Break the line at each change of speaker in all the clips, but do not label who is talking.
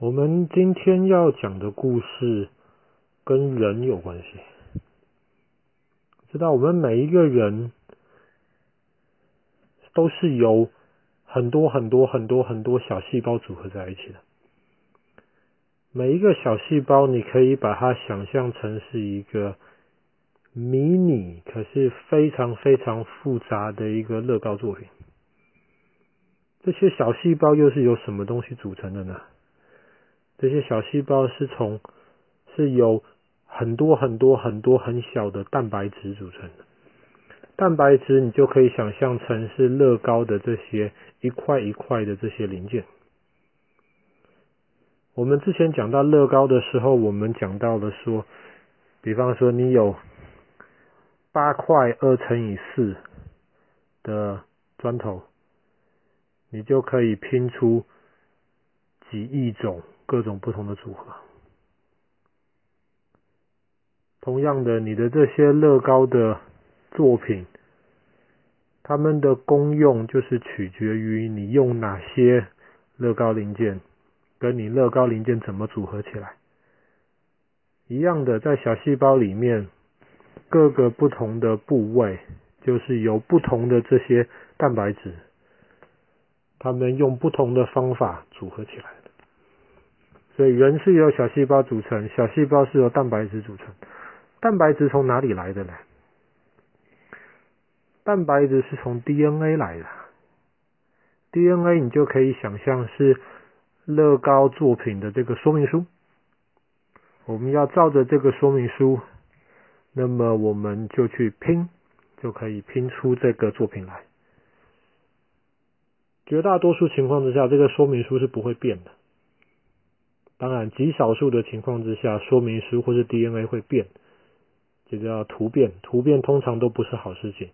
我们今天要讲的故事跟人有关系。知道我们每一个人都是由很多很多很多很多小细胞组合在一起的。每一个小细胞，你可以把它想象成是一个迷你，可是非常非常复杂的一个乐高作品。这些小细胞又是由什么东西组成的呢？这些小细胞是从是由很多很多很多很小的蛋白质组成的。蛋白质你就可以想象成是乐高的这些一块一块的这些零件。我们之前讲到乐高的时候，我们讲到了说，比方说你有八块二乘以四的砖头，你就可以拼出几亿种。各种不同的组合。同样的，你的这些乐高的作品，它们的功用就是取决于你用哪些乐高零件，跟你乐高零件怎么组合起来。一样的，在小细胞里面，各个不同的部位，就是由不同的这些蛋白质，它们用不同的方法组合起来。所以人是由小细胞组成，小细胞是由蛋白质组成。蛋白质从哪里来的呢？蛋白质是从 DNA 来的。DNA 你就可以想象是乐高作品的这个说明书。我们要照着这个说明书，那么我们就去拼，就可以拼出这个作品来。绝大多数情况之下，这个说明书是不会变的。当然，极少数的情况之下，说明书或是 DNA 会变，这叫突变。突变通常都不是好事情。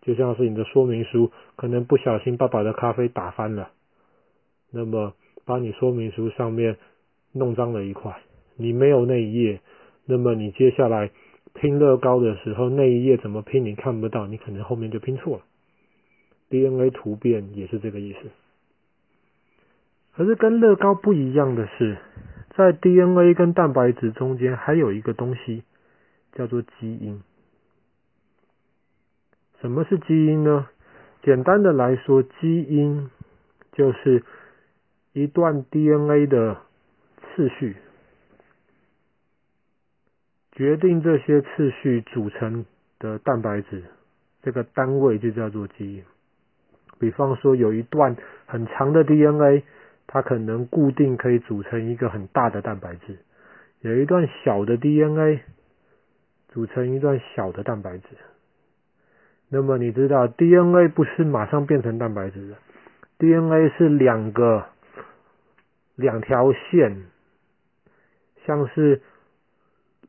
就像是你的说明书可能不小心把爸爸的咖啡打翻了，那么把你说明书上面弄脏了一块，你没有那一页，那么你接下来拼乐高的时候，那一页怎么拼你看不到，你可能后面就拼错了。DNA 突变也是这个意思。可是跟乐高不一样的是，在 DNA 跟蛋白质中间还有一个东西，叫做基因。什么是基因呢？简单的来说，基因就是一段 DNA 的次序，决定这些次序组成的蛋白质，这个单位就叫做基因。比方说，有一段很长的 DNA。它可能固定可以组成一个很大的蛋白质，有一段小的 DNA 组成一段小的蛋白质。那么你知道 DNA 不是马上变成蛋白质的，DNA 是两个两条线，像是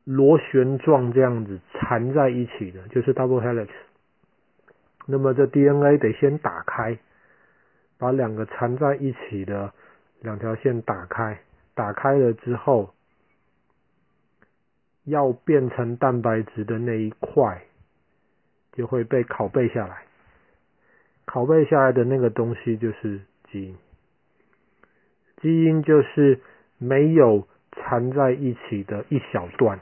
螺旋状这样子缠在一起的，就是 double helix。那么这 DNA 得先打开，把两个缠在一起的。两条线打开，打开了之后，要变成蛋白质的那一块就会被拷贝下来。拷贝下来的那个东西就是基因。基因就是没有缠在一起的一小段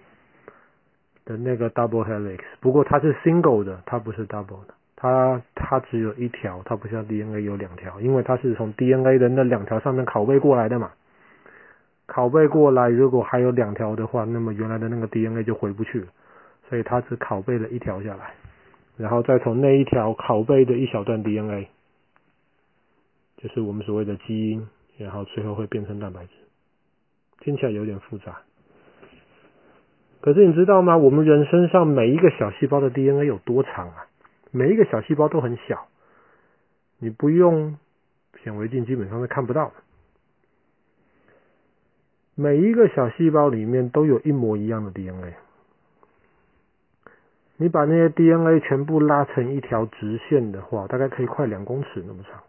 的那个 double helix，不过它是 single 的，它不是 double 的。它它只有一条，它不像 DNA 有两条，因为它是从 DNA 的那两条上面拷贝过来的嘛。拷贝过来，如果还有两条的话，那么原来的那个 DNA 就回不去了，所以它只拷贝了一条下来，然后再从那一条拷贝的一小段 DNA，就是我们所谓的基因，然后最后会变成蛋白质。听起来有点复杂，可是你知道吗？我们人身上每一个小细胞的 DNA 有多长啊？每一个小细胞都很小，你不用显微镜基本上是看不到的。每一个小细胞里面都有一模一样的 DNA。你把那些 DNA 全部拉成一条直线的话，大概可以快两公尺那么长，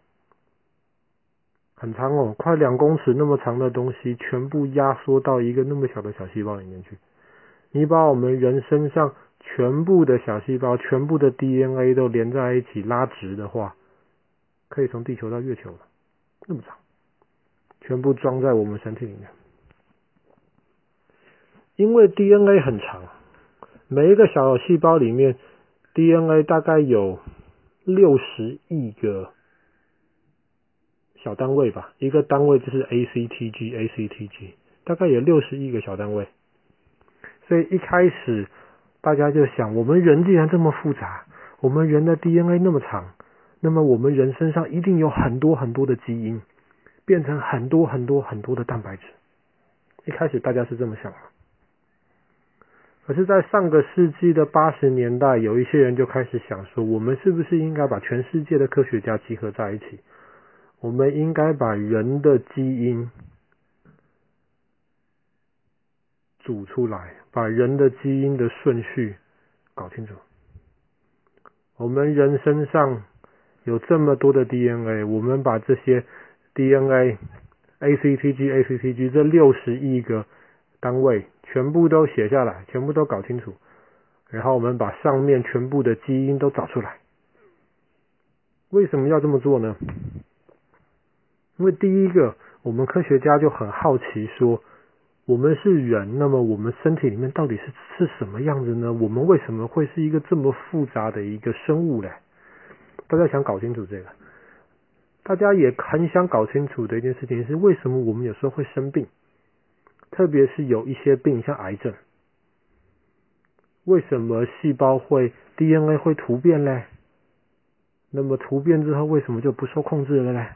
很长哦，快两公尺那么长的东西，全部压缩到一个那么小的小细胞里面去。你把我们人身上全部的小细胞、全部的 DNA 都连在一起拉直的话，可以从地球到月球了，那么长，全部装在我们身体里面。因为 DNA 很长，每一个小细胞里面 DNA 大概有六十亿个小单位吧，一个单位就是 ACTG，ACTG 大概有六十亿个小单位。所以一开始大家就想，我们人既然这么复杂，我们人的 DNA 那么长，那么我们人身上一定有很多很多的基因，变成很多很多很多的蛋白质。一开始大家是这么想的。可是，在上个世纪的八十年代，有一些人就开始想说，我们是不是应该把全世界的科学家集合在一起？我们应该把人的基因组出来，把人的基因的顺序搞清楚。我们人身上有这么多的 DNA，我们把这些 DNA、ACTG、ACTG 这六十亿个单位。全部都写下来，全部都搞清楚，然后我们把上面全部的基因都找出来。为什么要这么做呢？因为第一个，我们科学家就很好奇说，我们是人，那么我们身体里面到底是是什么样子呢？我们为什么会是一个这么复杂的一个生物呢？大家想搞清楚这个，大家也很想搞清楚的一件事情是，为什么我们有时候会生病？特别是有一些病，像癌症，为什么细胞会 DNA 会突变呢？那么突变之后，为什么就不受控制了呢？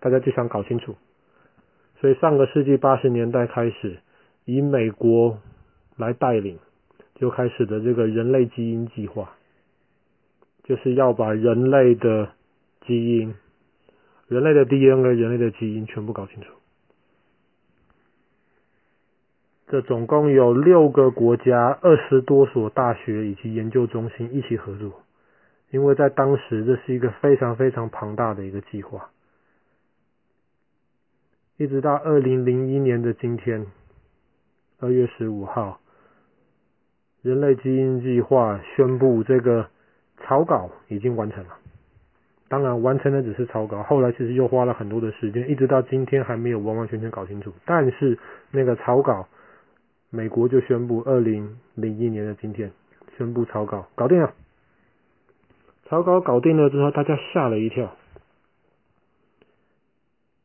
大家就想搞清楚。所以上个世纪八十年代开始，以美国来带领，就开始的这个人类基因计划，就是要把人类的基因、人类的 DNA、人类的基因全部搞清楚。这总共有六个国家、二十多所大学以及研究中心一起合作，因为在当时这是一个非常非常庞大的一个计划。一直到二零零一年的今天，二月十五号，人类基因计划宣布这个草稿已经完成了。当然，完成的只是草稿，后来其实又花了很多的时间，一直到今天还没有完完全全搞清楚。但是那个草稿。美国就宣布，二零零一年的今天宣布草稿搞定了。草稿搞定了之后，大家吓了一跳。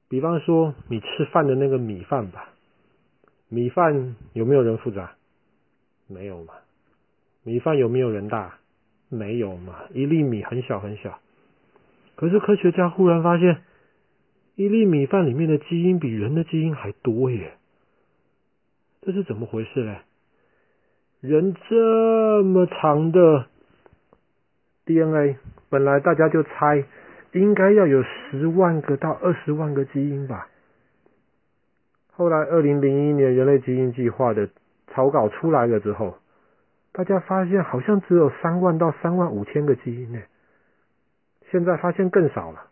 比方说，你吃饭的那个米饭吧，米饭有没有人复杂？没有嘛。米饭有没有人大？没有嘛。一粒米很小很小。可是科学家忽然发现，一粒米饭里面的基因比人的基因还多耶。这是怎么回事呢？人这么长的 DNA，本来大家就猜应该要有十万个到二十万个基因吧。后来二零零一年人类基因计划的草稿出来了之后，大家发现好像只有三万到三万五千个基因呢。现在发现更少了，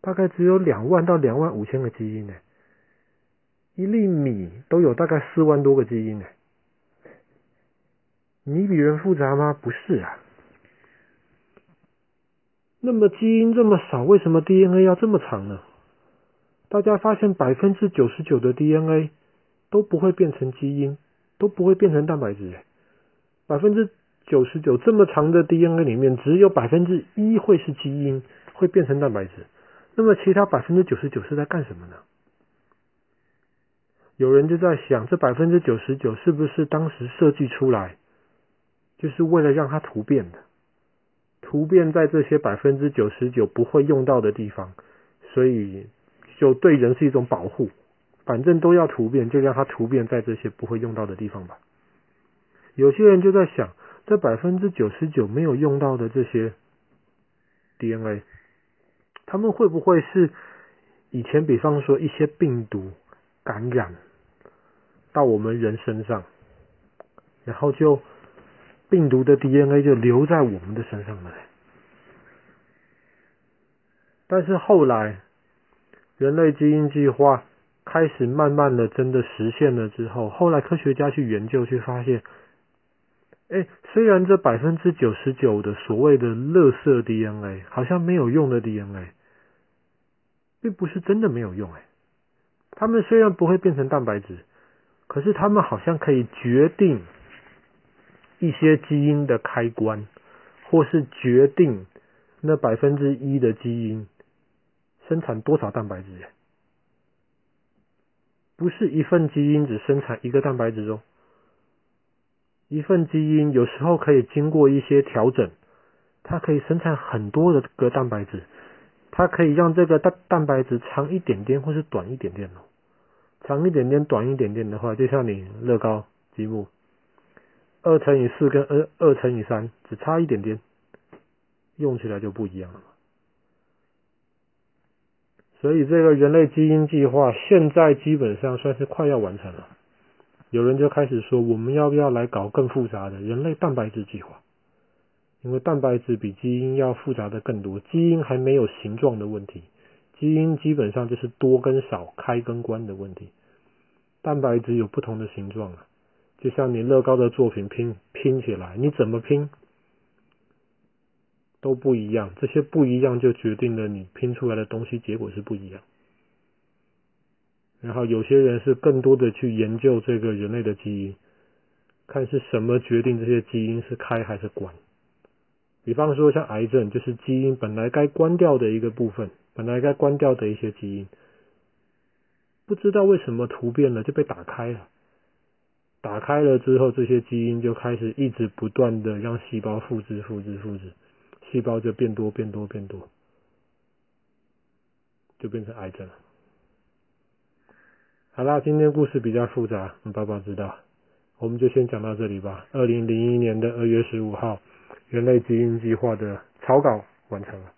大概只有两万到两万五千个基因呢。一粒米都有大概四万多个基因呢，你比人复杂吗？不是啊。那么基因这么少，为什么 DNA 要这么长呢？大家发现百分之九十九的 DNA 都不会变成基因，都不会变成蛋白质。百分之九十九这么长的 DNA 里面，只有百分之一会是基因，会变成蛋白质。那么其他百分之九十九是在干什么呢？有人就在想，这百分之九十九是不是当时设计出来，就是为了让它突变的？突变在这些百分之九十九不会用到的地方，所以就对人是一种保护。反正都要突变，就让它突变在这些不会用到的地方吧。有些人就在想，这百分之九十九没有用到的这些 DNA，他们会不会是以前比方说一些病毒感染？到我们人身上，然后就病毒的 DNA 就留在我们的身上了。但是后来，人类基因计划开始慢慢的真的实现了之后，后来科学家去研究，去发现，哎，虽然这百分之九十九的所谓的垃圾 DNA 好像没有用的 DNA，并不是真的没有用，哎。他们虽然不会变成蛋白质，可是他们好像可以决定一些基因的开关，或是决定那百分之一的基因生产多少蛋白质。不是一份基因只生产一个蛋白质哦，一份基因有时候可以经过一些调整，它可以生产很多的个蛋白质，它可以让这个蛋蛋白质长一点点或是短一点点哦。长一点点、短一点点的话，就像你乐高积木，二乘以四跟二二乘以三只差一点点，用起来就不一样了。所以这个人类基因计划现在基本上算是快要完成了。有人就开始说，我们要不要来搞更复杂的人类蛋白质计划？因为蛋白质比基因要复杂的更多，基因还没有形状的问题，基因基本上就是多跟少、开跟关的问题。蛋白质有不同的形状啊，就像你乐高的作品拼拼起来，你怎么拼都不一样。这些不一样就决定了你拼出来的东西结果是不一样。然后有些人是更多的去研究这个人类的基因，看是什么决定这些基因是开还是关。比方说像癌症，就是基因本来该关掉的一个部分，本来该关掉的一些基因。不知道为什么突变了就被打开了，打开了之后，这些基因就开始一直不断的让细胞复制、复制、复制，细胞就变多、变多、变多，就变成癌症了。好啦，今天故事比较复杂，爸爸知道，我们就先讲到这里吧。二零零一年的二月十五号，人类基因计划的草稿完成了。